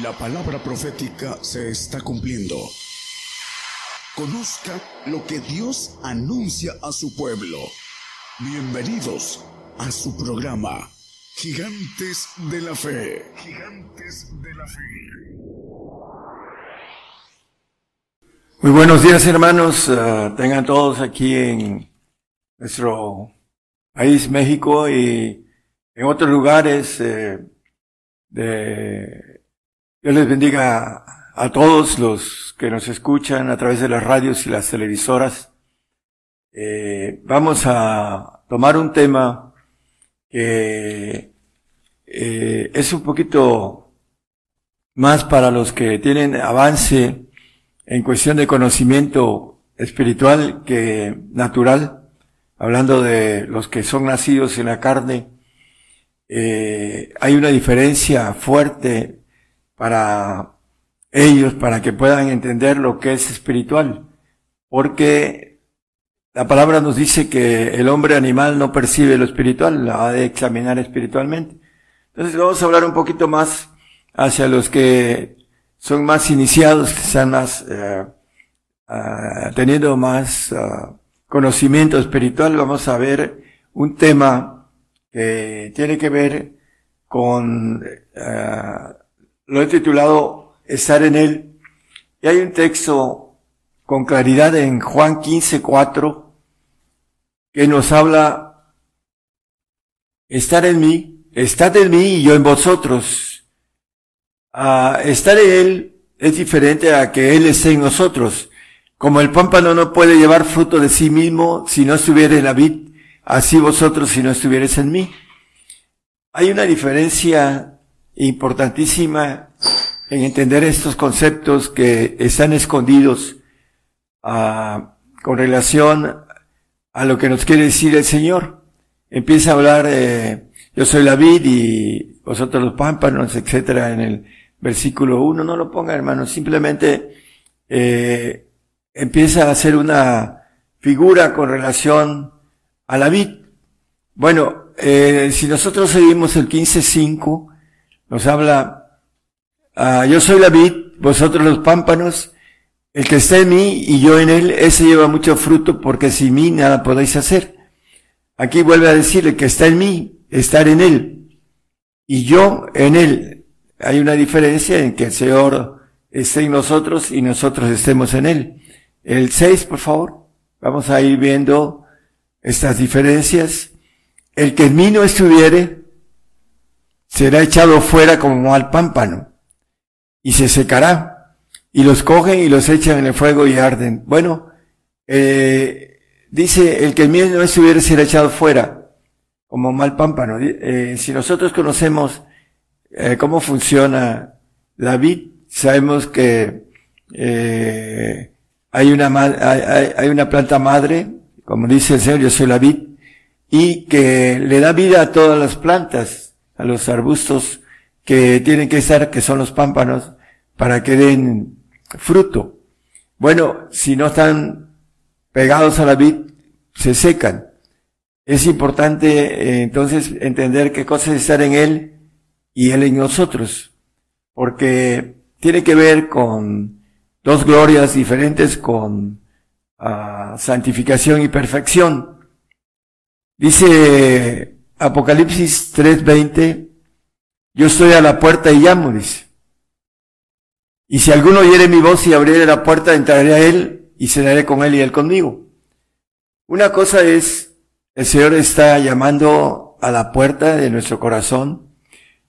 La palabra profética se está cumpliendo. Conozca lo que Dios anuncia a su pueblo. Bienvenidos a su programa, Gigantes de la Fe. Gigantes de la Fe. Muy buenos días hermanos, uh, tengan todos aquí en nuestro país México y en otros lugares eh, de Dios les bendiga a todos los que nos escuchan a través de las radios y las televisoras. Eh, vamos a tomar un tema que eh, es un poquito más para los que tienen avance en cuestión de conocimiento espiritual que natural, hablando de los que son nacidos en la carne, eh, hay una diferencia fuerte para ellos, para que puedan entender lo que es espiritual, porque la palabra nos dice que el hombre animal no percibe lo espiritual, la ha de examinar espiritualmente. Entonces vamos a hablar un poquito más hacia los que son más iniciados, que están más, eh, uh, teniendo más uh, conocimiento espiritual, vamos a ver un tema que tiene que ver con, uh, lo he titulado Estar en Él, y hay un texto con claridad en Juan 15, 4, que nos habla, estar en mí, estad en mí y yo en vosotros, Uh, estar en Él es diferente a que Él esté en nosotros. Como el pámpano no puede llevar fruto de sí mismo si no estuviera en la vid, así vosotros si no estuvierais en mí. Hay una diferencia importantísima en entender estos conceptos que están escondidos uh, con relación a lo que nos quiere decir el Señor. Empieza a hablar, eh, yo soy la vid y vosotros los pámpanos, etcétera, en el versículo 1, no lo ponga hermano, simplemente eh, empieza a hacer una figura con relación a la vid. Bueno, eh, si nosotros seguimos el 15.5, nos habla, ah, yo soy la vid, vosotros los pámpanos, el que está en mí y yo en él, ese lleva mucho fruto porque sin mí nada podéis hacer. Aquí vuelve a decir, el que está en mí, estar en él, y yo en él, hay una diferencia en que el Señor esté en nosotros y nosotros estemos en Él. El 6, por favor. Vamos a ir viendo estas diferencias. El que en mí no estuviere será echado fuera como al pámpano y se secará y los cogen y los echan en el fuego y arden. Bueno, eh, dice el que en mí no estuviere será echado fuera como mal pámpano. Eh, si nosotros conocemos eh, cómo funciona la vid. Sabemos que eh, hay una hay, hay, una planta madre, como dice el Señor, yo soy la vid, y que le da vida a todas las plantas, a los arbustos que tienen que estar, que son los pámpanos, para que den fruto. Bueno, si no están pegados a la vid, se secan. Es importante eh, entonces entender qué cosa es estar en él y Él en nosotros, porque tiene que ver con dos glorias diferentes, con uh, santificación y perfección. Dice Apocalipsis 3:20, yo estoy a la puerta y llamo. Y si alguno oyere mi voz y abriere la puerta, entraré a él y cenaré con él y él conmigo. Una cosa es, el Señor está llamando a la puerta de nuestro corazón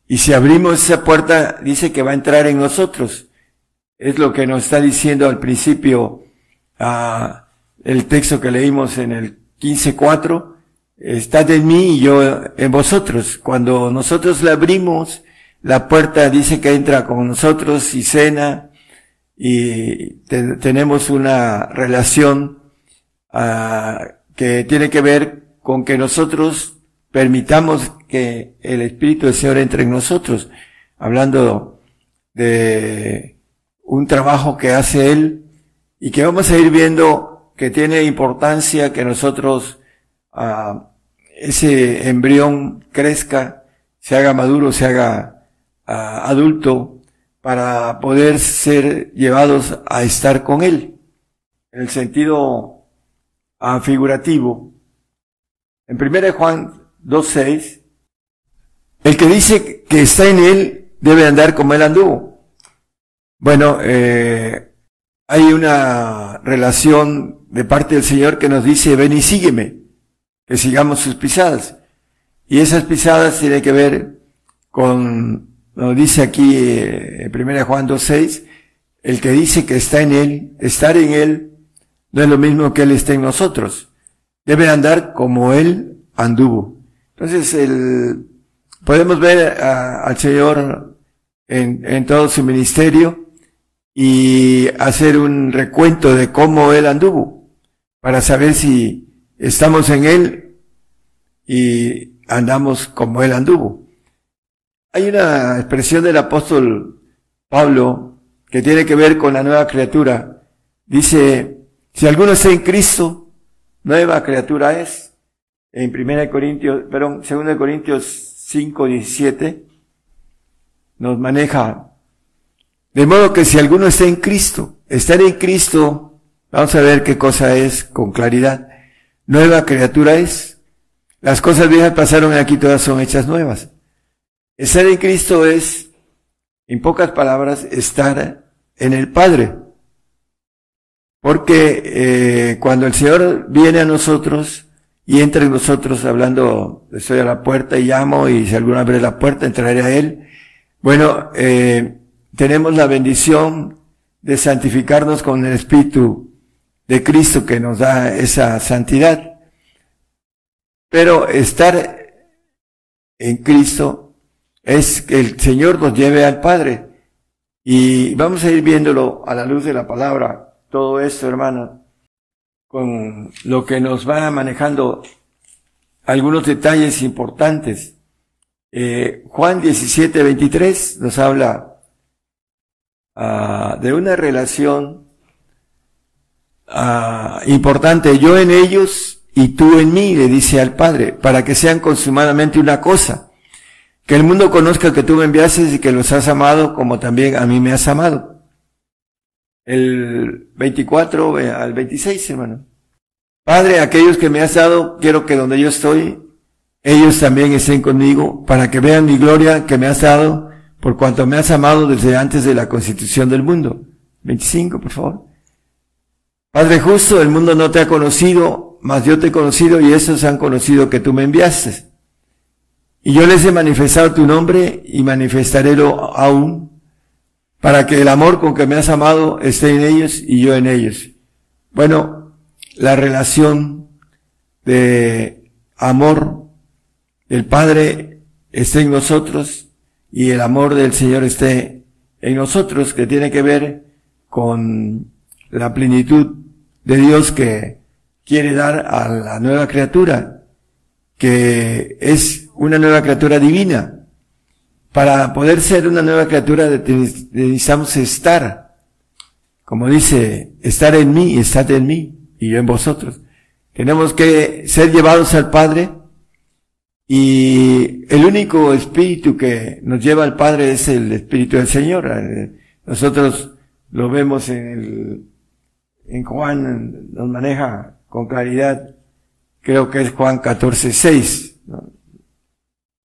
y si abrimos esa puerta, dice que va a entrar en nosotros. Es lo que nos está diciendo al principio ah, el texto que leímos en el 15.4. Estad en mí y yo en vosotros. Cuando nosotros le abrimos, la puerta dice que entra con nosotros y cena y te, tenemos una relación uh, que tiene que ver con que nosotros permitamos que el Espíritu del Señor entre en nosotros, hablando de un trabajo que hace Él y que vamos a ir viendo que tiene importancia que nosotros, uh, ese embrión crezca, se haga maduro, se haga adulto, para poder ser llevados a estar con Él. En el sentido ah, figurativo. En 1 Juan 2.6, el que dice que está en Él debe andar como Él anduvo. Bueno, eh, hay una relación de parte del Señor que nos dice, ven y sígueme, que sigamos sus pisadas. Y esas pisadas tienen que ver con, nos dice aquí eh, en 1 Juan 2.6, el que dice que está en Él, estar en Él, no es lo mismo que Él esté en nosotros. Debe andar como Él anduvo. Entonces, el, podemos ver al Señor en todo su ministerio y hacer un recuento de cómo Él anduvo, para saber si estamos en Él y andamos como Él anduvo. Hay una expresión del apóstol Pablo que tiene que ver con la nueva criatura. Dice, si alguno está en Cristo, nueva criatura es. En 1 Corintios, perdón, 2 Corintios 5, 17, nos maneja. De modo que si alguno está en Cristo, estar en Cristo, vamos a ver qué cosa es con claridad. Nueva criatura es. Las cosas viejas pasaron aquí todas son hechas nuevas. Estar en Cristo es, en pocas palabras, estar en el Padre. Porque eh, cuando el Señor viene a nosotros y entra en nosotros hablando, estoy a la puerta y llamo y si alguno abre la puerta entraré a Él. Bueno, eh, tenemos la bendición de santificarnos con el Espíritu de Cristo que nos da esa santidad. Pero estar en Cristo es que el Señor nos lleve al Padre. Y vamos a ir viéndolo a la luz de la palabra, todo esto, hermano, con lo que nos va manejando algunos detalles importantes. Eh, Juan 17, 23 nos habla uh, de una relación Ah, importante, yo en ellos y tú en mí, le dice al Padre, para que sean consumadamente una cosa. Que el mundo conozca que tú me enviaste y que los has amado como también a mí me has amado. El 24 eh, al 26, hermano. Padre, aquellos que me has dado, quiero que donde yo estoy, ellos también estén conmigo, para que vean mi gloria que me has dado, por cuanto me has amado desde antes de la constitución del mundo. 25, por favor. Padre justo, el mundo no te ha conocido, mas yo te he conocido y estos han conocido que tú me enviaste. Y yo les he manifestado tu nombre y manifestarélo aún, para que el amor con que me has amado esté en ellos y yo en ellos. Bueno, la relación de amor del Padre esté en nosotros y el amor del Señor esté en nosotros, que tiene que ver con la plenitud de Dios que quiere dar a la nueva criatura, que es una nueva criatura divina. Para poder ser una nueva criatura necesitamos estar, como dice, estar en mí, estar en mí y yo en vosotros. Tenemos que ser llevados al Padre y el único espíritu que nos lleva al Padre es el Espíritu del Señor. Nosotros lo vemos en el en Juan nos maneja con claridad, creo que es Juan 14, 6,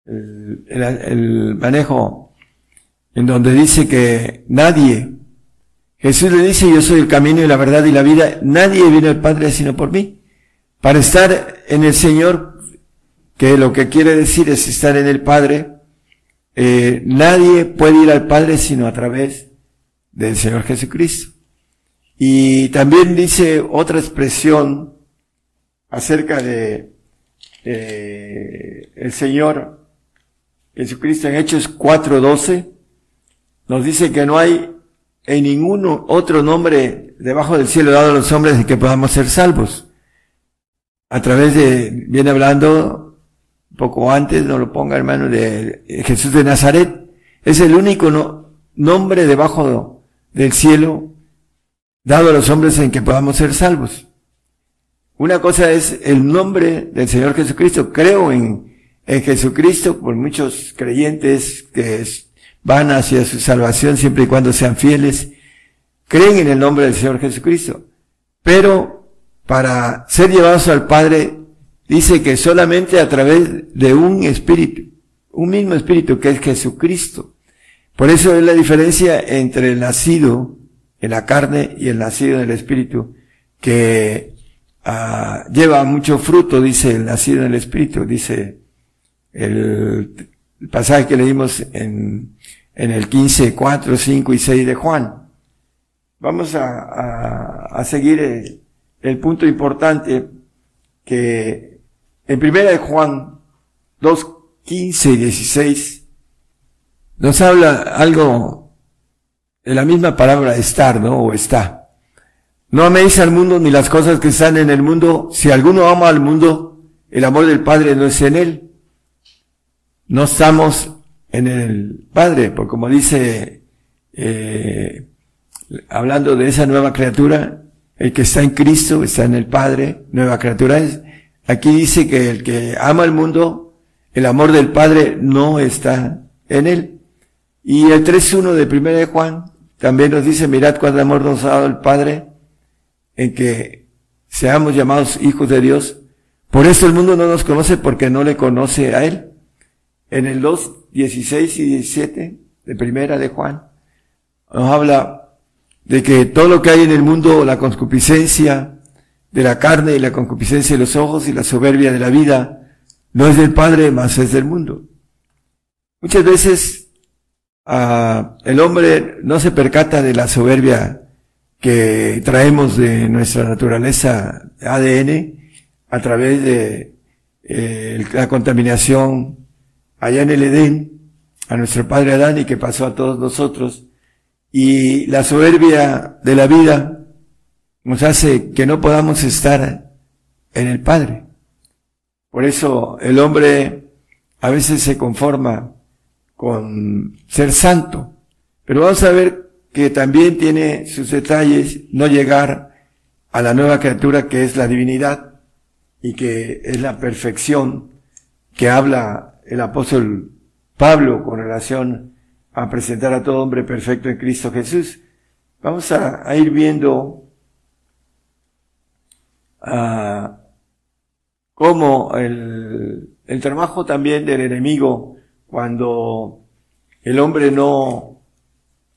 el, el, manejo en donde dice que nadie, Jesús le dice, yo soy el camino y la verdad y la vida, nadie viene al Padre sino por mí. Para estar en el Señor, que lo que quiere decir es estar en el Padre, eh, nadie puede ir al Padre sino a través del Señor Jesucristo. Y también dice otra expresión acerca de el Señor Jesucristo en Hechos 4:12. Nos dice que no hay en ningún otro nombre debajo del cielo dado a los hombres en que podamos ser salvos. A través de, viene hablando poco antes, no lo ponga hermano, de Jesús de Nazaret. Es el único nombre debajo del cielo dado a los hombres en que podamos ser salvos. Una cosa es el nombre del Señor Jesucristo. Creo en, en Jesucristo por muchos creyentes que van hacia su salvación siempre y cuando sean fieles, creen en el nombre del Señor Jesucristo. Pero para ser llevados al Padre, dice que solamente a través de un espíritu, un mismo espíritu que es Jesucristo. Por eso es la diferencia entre el nacido en la carne y el nacido en el espíritu, que ah, lleva mucho fruto, dice el nacido en el espíritu, dice el, pasaje que leímos en, en el 15, 4, 5 y 6 de Juan. Vamos a, a, seguir el, el, punto importante que en primera de Juan 2, 15 y 16 nos habla algo de la misma palabra estar, ¿no? O está. No améis al mundo ni las cosas que están en el mundo. Si alguno ama al mundo, el amor del Padre no es en él. No estamos en el Padre, porque como dice, eh, hablando de esa nueva criatura, el que está en Cristo está en el Padre, nueva criatura es. Aquí dice que el que ama al mundo, el amor del Padre no está en él. Y el 3.1 de 1 de Juan también nos dice, mirad cuánto amor nos ha dado el Padre en que seamos llamados hijos de Dios. Por eso el mundo no nos conoce porque no le conoce a Él. En el 2, 16 y 17 de primera de Juan, nos habla de que todo lo que hay en el mundo, la concupiscencia de la carne y la concupiscencia de los ojos y la soberbia de la vida, no es del Padre, más es del mundo. Muchas veces ah, el hombre no se percata de la soberbia que traemos de nuestra naturaleza ADN a través de eh, la contaminación allá en el Edén, a nuestro padre Adán y que pasó a todos nosotros. Y la soberbia de la vida nos hace que no podamos estar en el Padre. Por eso el hombre a veces se conforma con ser santo. Pero vamos a ver que también tiene sus detalles no llegar a la nueva criatura que es la divinidad y que es la perfección que habla el apóstol Pablo con relación a presentar a todo hombre perfecto en Cristo Jesús. Vamos a, ir viendo uh, cómo el, el trabajo también del enemigo cuando el hombre no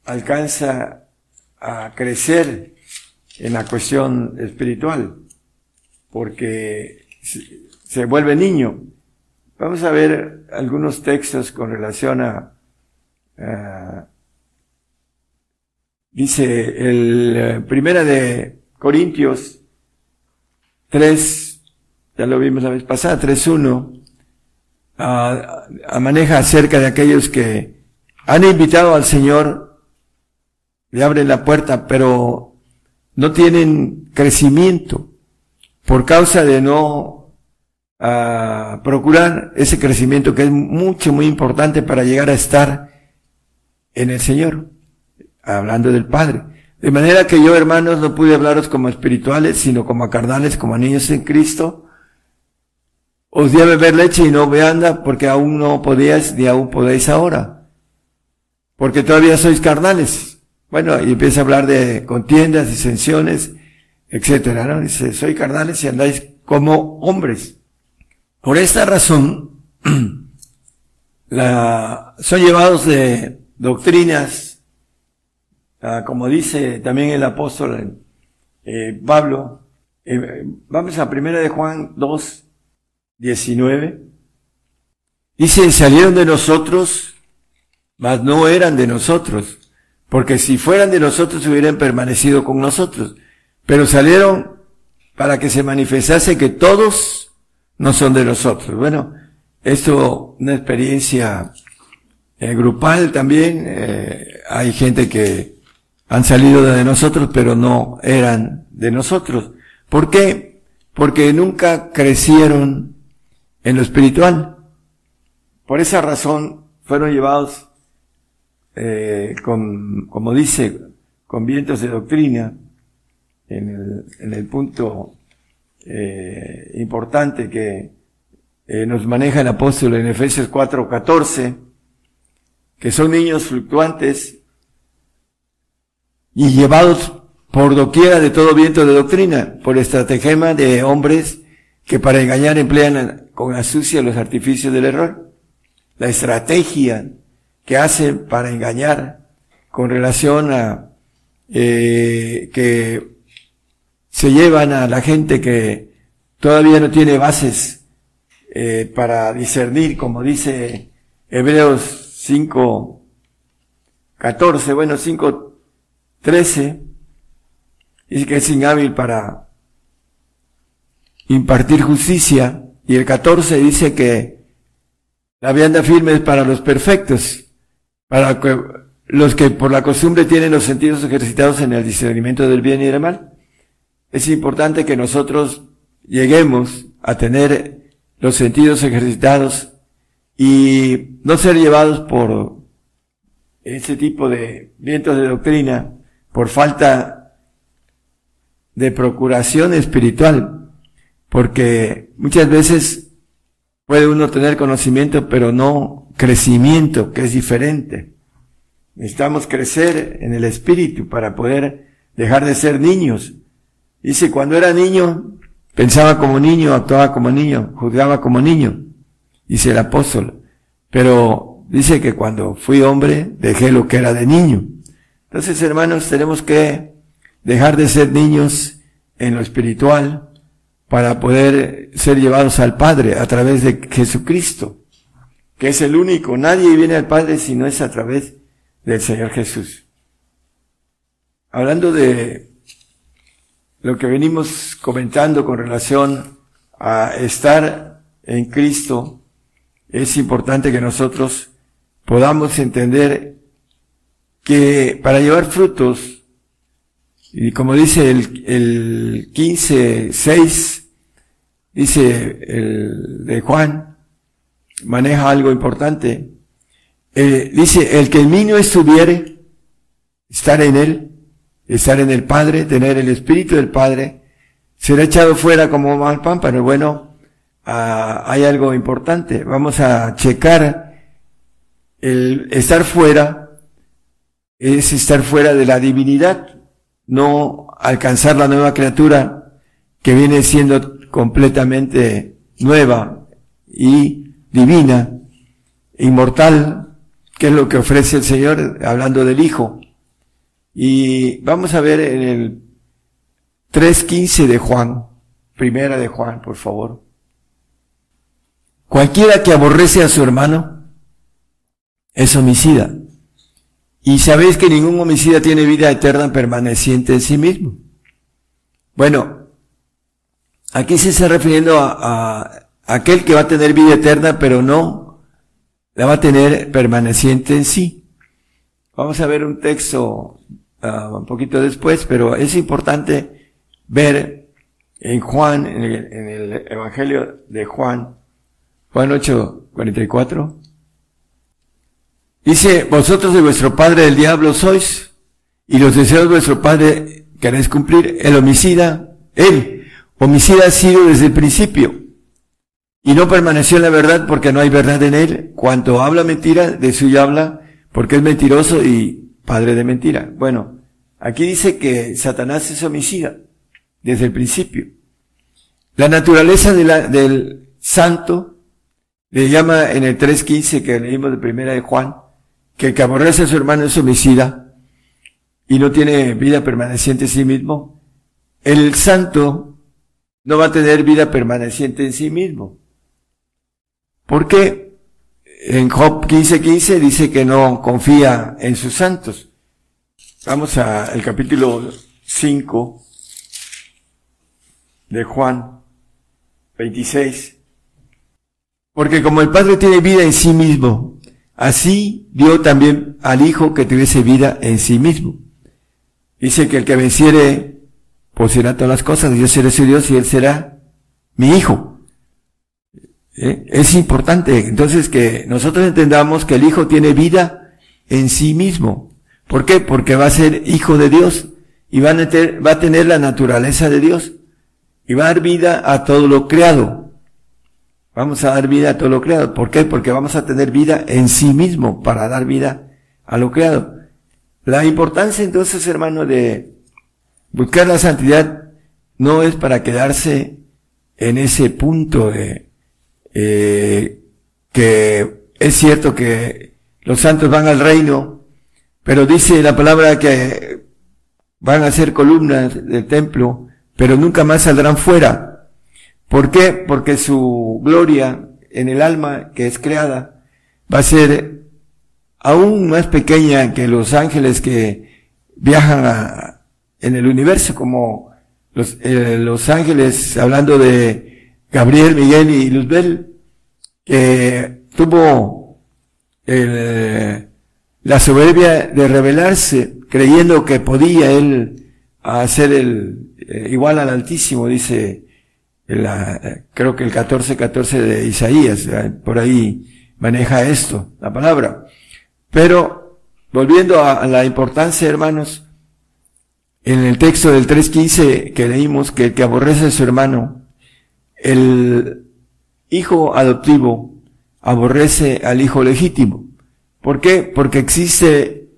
alcanza a crecer en la cuestión espiritual, porque se vuelve niño. Vamos a ver algunos textos con relación a, dice el eh, primera de Corintios 3, ya lo vimos la vez pasada, 3.1, a, maneja acerca de aquellos que han invitado al Señor, le abren la puerta, pero no tienen crecimiento por causa de no a procurar ese crecimiento que es mucho, muy importante para llegar a estar en el Señor, hablando del Padre. De manera que yo, hermanos, no pude hablaros como espirituales, sino como carnales, como niños en Cristo. Os di a beber leche y no veanda, porque aún no podíais, ni aún podéis ahora. Porque todavía sois carnales. Bueno, y empieza a hablar de contiendas, disensiones, etcétera, ¿no? Dice, soy carnales y andáis como hombres. Por esta razón, la, son llevados de doctrinas, ah, como dice también el apóstol eh, Pablo, eh, vamos a primera de Juan 2, 19. Dice, salieron de nosotros, mas no eran de nosotros, porque si fueran de nosotros hubieran permanecido con nosotros, pero salieron para que se manifestase que todos no son de nosotros. Bueno, esto, una experiencia eh, grupal también, eh, hay gente que han salido de nosotros, pero no eran de nosotros. ¿Por qué? Porque nunca crecieron en lo espiritual. Por esa razón fueron llevados, eh, con, como dice, con vientos de doctrina, en el, en el punto eh, importante que eh, nos maneja el apóstol en Efesios 4:14, que son niños fluctuantes y llevados por doquiera de todo viento de doctrina, por estratagema de hombres que para engañar emplean con astucia los artificios del error. La estrategia que hacen para engañar con relación a eh, que se llevan a la gente que todavía no tiene bases eh, para discernir, como dice Hebreos 5, 14, bueno, 5, 13, dice que es inhábil para impartir justicia, y el 14 dice que la vianda firme es para los perfectos, para los que por la costumbre tienen los sentidos ejercitados en el discernimiento del bien y del mal. Es importante que nosotros lleguemos a tener los sentidos ejercitados y no ser llevados por ese tipo de vientos de doctrina por falta de procuración espiritual, porque muchas veces puede uno tener conocimiento, pero no crecimiento, que es diferente. Necesitamos crecer en el espíritu para poder dejar de ser niños. Dice, cuando era niño, pensaba como niño, actuaba como niño, juzgaba como niño, dice el apóstol. Pero dice que cuando fui hombre, dejé lo que era de niño. Entonces, hermanos, tenemos que dejar de ser niños en lo espiritual para poder ser llevados al Padre a través de Jesucristo, que es el único. Nadie viene al Padre si no es a través del Señor Jesús. Hablando de lo que venimos comentando con relación a estar en Cristo, es importante que nosotros podamos entender que para llevar frutos, y como dice el, el 15, 6, dice el de Juan, maneja algo importante. Eh, dice, el que el niño estuviere, estar en él, estar en el Padre, tener el Espíritu del Padre, será echado fuera como mal pero bueno, ah, hay algo importante. Vamos a checar el estar fuera, es estar fuera de la divinidad, no alcanzar la nueva criatura que viene siendo completamente nueva y divina, inmortal, que es lo que ofrece el Señor hablando del Hijo. Y vamos a ver en el 3.15 de Juan, primera de Juan, por favor. Cualquiera que aborrece a su hermano es homicida. Y sabéis que ningún homicida tiene vida eterna permaneciente en sí mismo. Bueno, Aquí se está refiriendo a, aquel que va a tener vida eterna, pero no la va a tener permaneciente en sí. Vamos a ver un texto ah, un poquito después, pero es importante ver en Juan, en el, en el Evangelio de Juan, Juan 8, 44, dice, vosotros de vuestro padre el diablo sois, y los deseos de vuestro padre queréis cumplir, el homicida, él, Homicida ha sido desde el principio y no permaneció en la verdad porque no hay verdad en él. Cuanto habla mentira, de suyo habla porque es mentiroso y padre de mentira. Bueno, aquí dice que Satanás es homicida desde el principio. La naturaleza del santo le llama en el 3.15 que leímos de primera de Juan, que el que aborrece a su hermano es homicida y no tiene vida permaneciente en sí mismo. El santo no va a tener vida permaneciente en sí mismo. ¿Por qué? En Job 15:15 dice que no confía en sus santos. Vamos al capítulo 5 de Juan 26. Porque como el Padre tiene vida en sí mismo, así dio también al Hijo que tuviese vida en sí mismo. Dice que el que venciere será todas las cosas, yo seré su Dios y Él será mi Hijo. ¿Eh? Es importante entonces que nosotros entendamos que el Hijo tiene vida en sí mismo. ¿Por qué? Porque va a ser Hijo de Dios y va a, va a tener la naturaleza de Dios y va a dar vida a todo lo creado. Vamos a dar vida a todo lo creado. ¿Por qué? Porque vamos a tener vida en sí mismo para dar vida a lo creado. La importancia entonces, hermano, de buscar la santidad no es para quedarse en ese punto de eh, que es cierto que los santos van al reino, pero dice la palabra que van a ser columnas del templo, pero nunca más saldrán fuera. ¿Por qué? Porque su gloria en el alma que es creada va a ser aún más pequeña que los ángeles que viajan en el universo, como los, eh, los ángeles, hablando de Gabriel, Miguel y Luzbel, que tuvo la soberbia de rebelarse, creyendo que podía él hacer el eh, igual al Altísimo, dice la, creo que el 14, 14 de Isaías, por ahí maneja esto, la palabra. Pero, volviendo a, la importancia, hermanos, en el texto del 3.15 que leímos, que el que aborrece a su hermano, el hijo adoptivo aborrece al hijo legítimo. ¿Por qué? Porque existe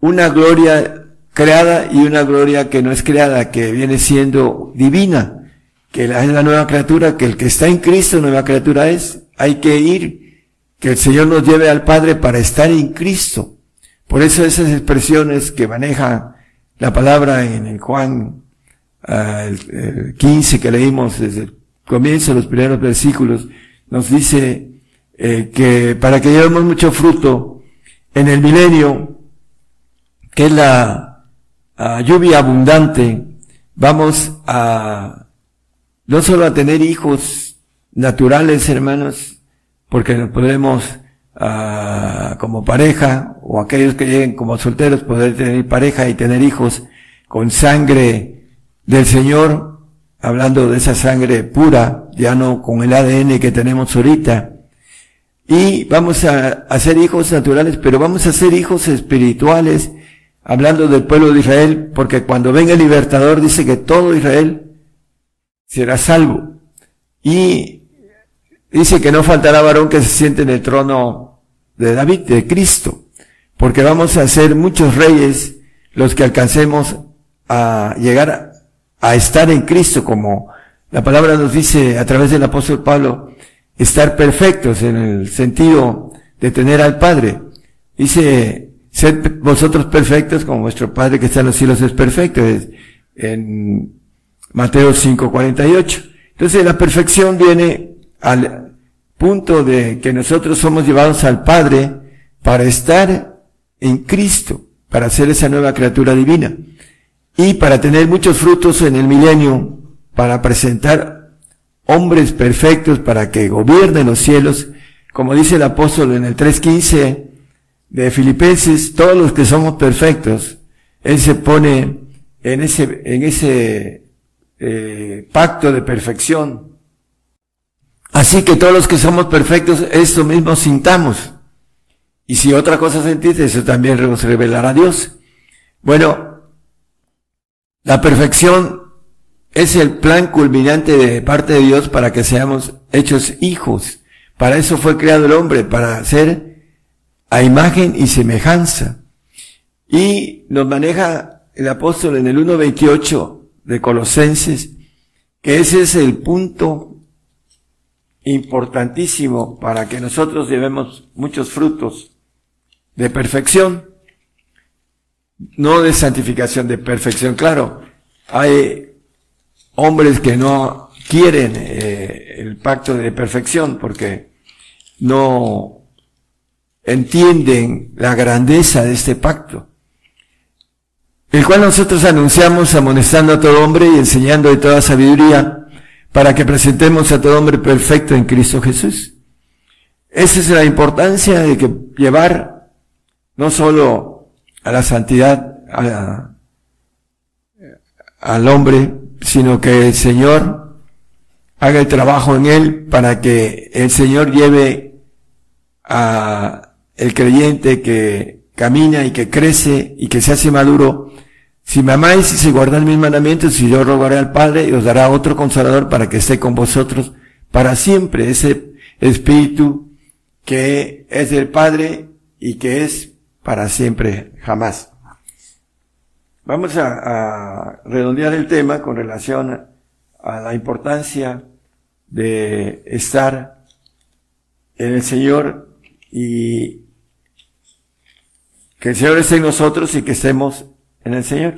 una gloria creada y una gloria que no es creada, que viene siendo divina, que es la nueva criatura, que el que está en Cristo, nueva criatura es. Hay que ir que el Señor nos lleve al Padre para estar en Cristo. Por eso esas expresiones que maneja la palabra en el Juan 15 que leímos desde el comienzo de los primeros versículos, nos dice eh, que para que llevemos mucho fruto en el milenio, que es la lluvia abundante, vamos a no solo a tener hijos naturales, hermanos, porque nos podemos, ah, como pareja, o aquellos que lleguen como solteros, poder tener pareja y tener hijos con sangre del Señor, hablando de esa sangre pura, ya no con el ADN que tenemos ahorita. Y vamos a hacer hijos naturales, pero vamos a ser hijos espirituales, hablando del pueblo de Israel, porque cuando venga el libertador dice que todo Israel será salvo. Y Dice que no faltará varón que se siente en el trono de David, de Cristo, porque vamos a ser muchos reyes los que alcancemos a llegar a, estar en Cristo, como la palabra nos dice a través del apóstol Pablo, estar perfectos en el sentido de tener al Padre. Dice, sed vosotros perfectos como vuestro Padre que está en los cielos es perfecto, en Mateo 5:48. Entonces la perfección viene al punto de que nosotros somos llevados al Padre para estar en Cristo, para ser esa nueva criatura divina y para tener muchos frutos en el milenio, para presentar hombres perfectos para que gobiernen los cielos, como dice el apóstol en el 3.15 de Filipenses, todos los que somos perfectos, Él se pone en ese, en ese eh, pacto de perfección Así que todos los que somos perfectos, esto mismo sintamos. Y si otra cosa sentís, eso también nos revelará a Dios. Bueno, la perfección es el plan culminante de parte de Dios para que seamos hechos hijos. Para eso fue creado el hombre, para ser a imagen y semejanza. Y nos maneja el apóstol en el 1.28 de Colosenses, que ese es el punto importantísimo para que nosotros llevemos muchos frutos de perfección, no de santificación, de perfección. Claro, hay hombres que no quieren eh, el pacto de perfección porque no entienden la grandeza de este pacto, el cual nosotros anunciamos amonestando a todo hombre y enseñando de toda sabiduría, para que presentemos a todo hombre perfecto en Cristo Jesús. Esa es la importancia de que llevar no solo a la santidad al hombre, sino que el Señor haga el trabajo en él para que el Señor lleve a el creyente que camina y que crece y que se hace maduro si me amáis y si guardáis mis mandamientos, y yo rogaré al Padre y os dará otro consolador para que esté con vosotros para siempre. Ese Espíritu que es del Padre y que es para siempre, jamás. Vamos a, a redondear el tema con relación a la importancia de estar en el Señor y que el Señor esté en nosotros y que estemos en el Señor.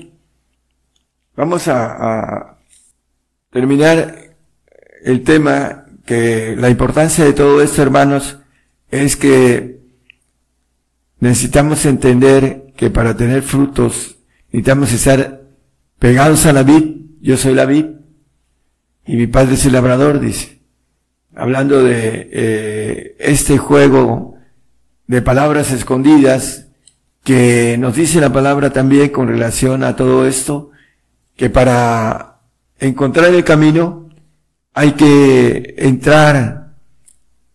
Vamos a, a terminar el tema que la importancia de todo esto, hermanos, es que necesitamos entender que para tener frutos necesitamos estar pegados a la vid. Yo soy la vid y mi padre es el labrador, dice. Hablando de eh, este juego de palabras escondidas que nos dice la palabra también con relación a todo esto, que para encontrar el camino hay que entrar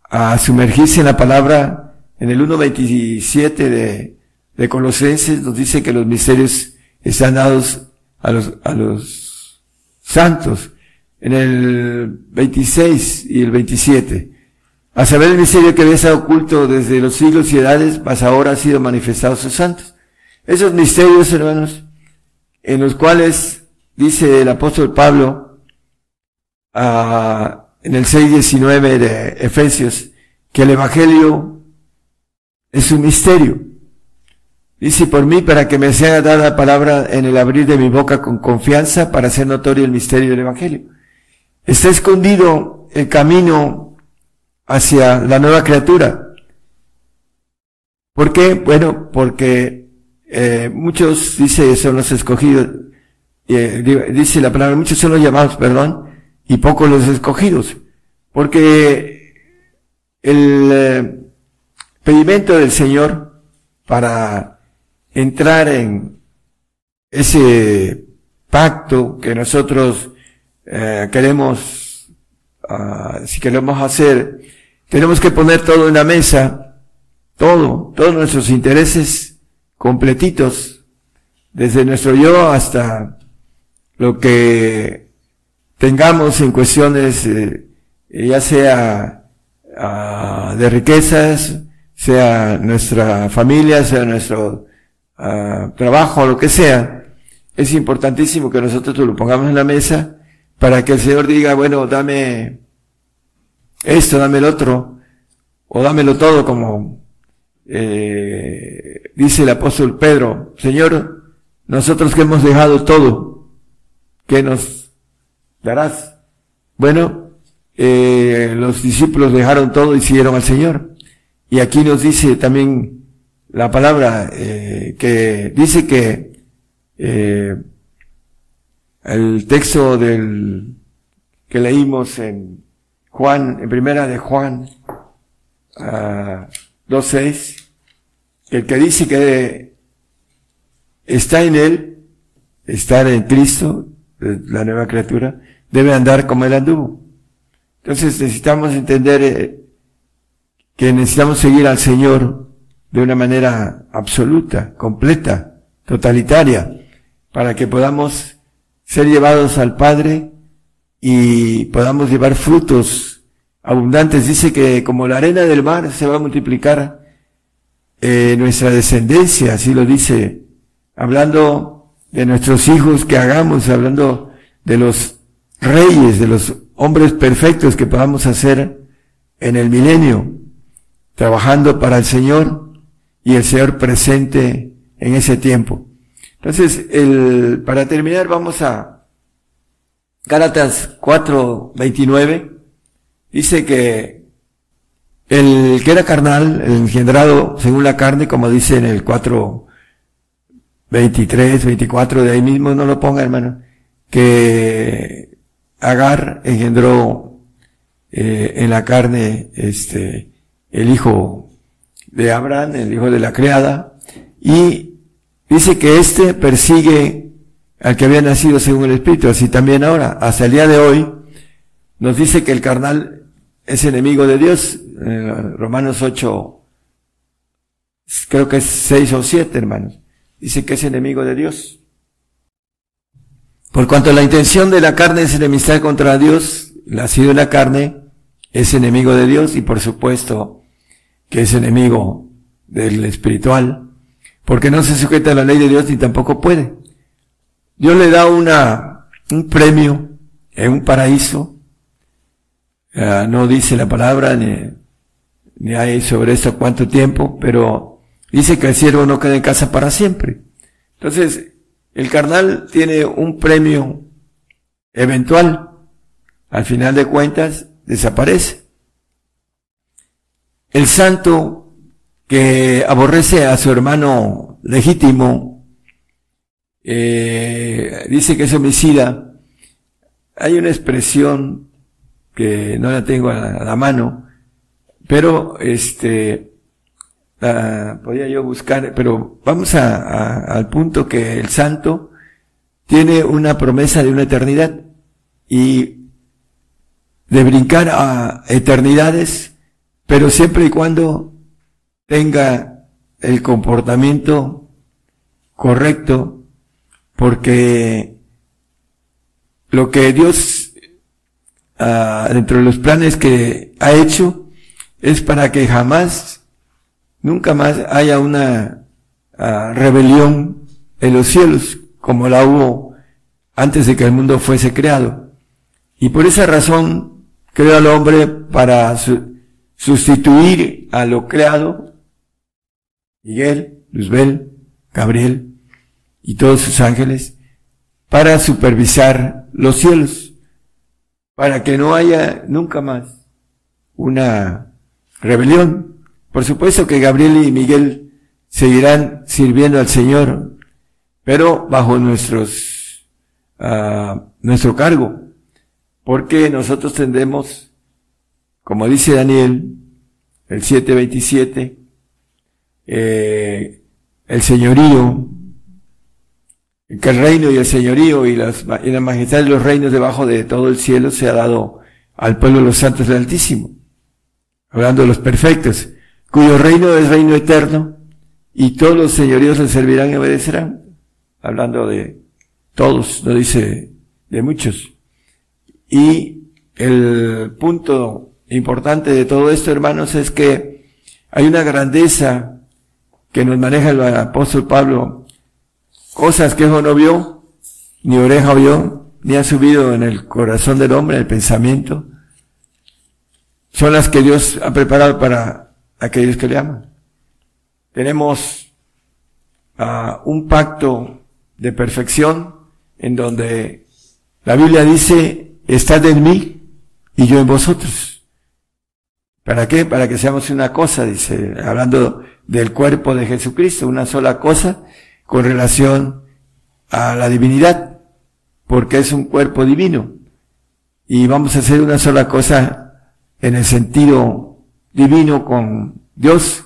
a sumergirse en la palabra. En el 1.27 de, de Colosenses nos dice que los misterios están dados a los, a los santos. En el 26 y el 27. A saber el misterio que había estado oculto desde los siglos y edades, mas ahora ha sido manifestado a sus santos. Esos misterios, hermanos, en los cuales dice el apóstol Pablo, ah, en el 6.19 de Efesios, que el Evangelio es un misterio. Dice por mí para que me sea dada la palabra en el abrir de mi boca con confianza para hacer notorio el misterio del Evangelio. Está escondido el camino hacia la nueva criatura. ¿Por qué? Bueno, porque eh, muchos, dice, son los escogidos, eh, dice la palabra, muchos son los llamados, perdón, y pocos los escogidos. Porque el eh, pedimento del Señor para entrar en ese pacto que nosotros eh, queremos, uh, si queremos hacer, tenemos que poner todo en la mesa, todo, todos nuestros intereses completitos, desde nuestro yo hasta lo que tengamos en cuestiones, eh, ya sea uh, de riquezas, sea nuestra familia, sea nuestro trabajo o lo que sea, es importantísimo que nosotros lo pongamos en la mesa para que el Señor diga, bueno, dame esto, dame el otro, o dámelo todo como eh, dice el apóstol Pedro, Señor, nosotros que hemos dejado todo, ¿qué nos darás? Bueno, eh, los discípulos dejaron todo y siguieron al Señor. Y aquí nos dice también la palabra eh, que dice que eh, el texto del que leímos en Juan, en primera de Juan uh, ah, 2.6, el que dice que está en él, estar en Cristo, la nueva criatura, debe andar como él anduvo. Entonces necesitamos entender eh, que necesitamos seguir al Señor de una manera absoluta, completa, totalitaria, para que podamos ser llevados al Padre y podamos llevar frutos abundantes. Dice que como la arena del mar se va a multiplicar eh, nuestra descendencia, así lo dice, hablando de nuestros hijos que hagamos, hablando de los reyes, de los hombres perfectos que podamos hacer en el milenio, trabajando para el Señor y el Señor presente en ese tiempo. Entonces, el, para terminar, vamos a Gálatas 4:29. Dice que el que era carnal, el engendrado según la carne, como dice en el 4, 23, 24, de ahí mismo no lo ponga, hermano, que Agar engendró eh, en la carne, este, el hijo de Abraham, el hijo de la criada, y dice que éste persigue al que había nacido según el Espíritu, así también ahora, hasta el día de hoy, nos dice que el carnal es enemigo de Dios, eh, Romanos 8, creo que es 6 o 7, hermanos, dice que es enemigo de Dios. Por cuanto la intención de la carne es enemistad contra Dios, la sido la carne, es enemigo de Dios y por supuesto que es enemigo del espiritual, porque no se sujeta a la ley de Dios ni tampoco puede. Dios le da una, un premio en un paraíso, uh, no dice la palabra ni, ni hay sobre esto cuánto tiempo, pero dice que el siervo no queda en casa para siempre. Entonces, el carnal tiene un premio eventual. Al final de cuentas, desaparece. El santo que aborrece a su hermano legítimo, eh, dice que es homicida. Hay una expresión que no la tengo a la mano, pero este, podía yo buscar, pero vamos a, al punto que el santo tiene una promesa de una eternidad y de brincar a eternidades, pero siempre y cuando tenga el comportamiento correcto, porque lo que Dios, ah, dentro de los planes que ha hecho, es para que jamás nunca más haya una uh, rebelión en los cielos como la hubo antes de que el mundo fuese creado. Y por esa razón creó al hombre para su sustituir a lo creado, Miguel, Luzbel, Gabriel y todos sus ángeles, para supervisar los cielos, para que no haya nunca más una rebelión. Por supuesto que Gabriel y Miguel seguirán sirviendo al Señor, pero bajo nuestros, uh, nuestro cargo, porque nosotros tendremos, como dice Daniel, el 727, eh, el señorío, que el reino y el señorío y, las, y la majestad de los reinos debajo de todo el cielo se ha dado al pueblo de los santos del Altísimo, hablando de los perfectos cuyo reino es reino eterno, y todos los señoríos le servirán y obedecerán. Hablando de todos, no dice de muchos. Y el punto importante de todo esto, hermanos, es que hay una grandeza que nos maneja el apóstol Pablo, cosas que ojo no vio, ni oreja vio, ni ha subido en el corazón del hombre, el pensamiento, son las que Dios ha preparado para aquellos que le aman. Tenemos uh, un pacto de perfección en donde la Biblia dice, estad en mí y yo en vosotros. ¿Para qué? Para que seamos una cosa, dice, hablando del cuerpo de Jesucristo, una sola cosa con relación a la divinidad, porque es un cuerpo divino. Y vamos a hacer una sola cosa en el sentido divino con Dios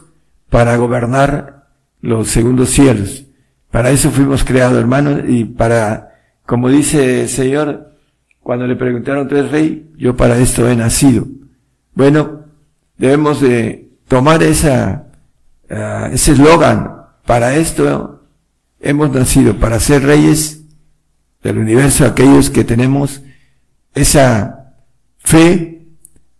para gobernar los segundos cielos. Para eso fuimos creados, hermanos, y para, como dice el Señor, cuando le preguntaron, ¿tú eres rey? Yo para esto he nacido. Bueno, debemos de tomar esa, uh, ese eslogan, para esto hemos nacido, para ser reyes del universo, aquellos que tenemos esa fe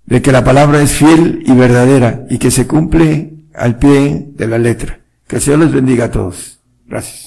de que la palabra es fiel y verdadera y que se cumple al pie de la letra. Que el Señor les bendiga a todos. Gracias.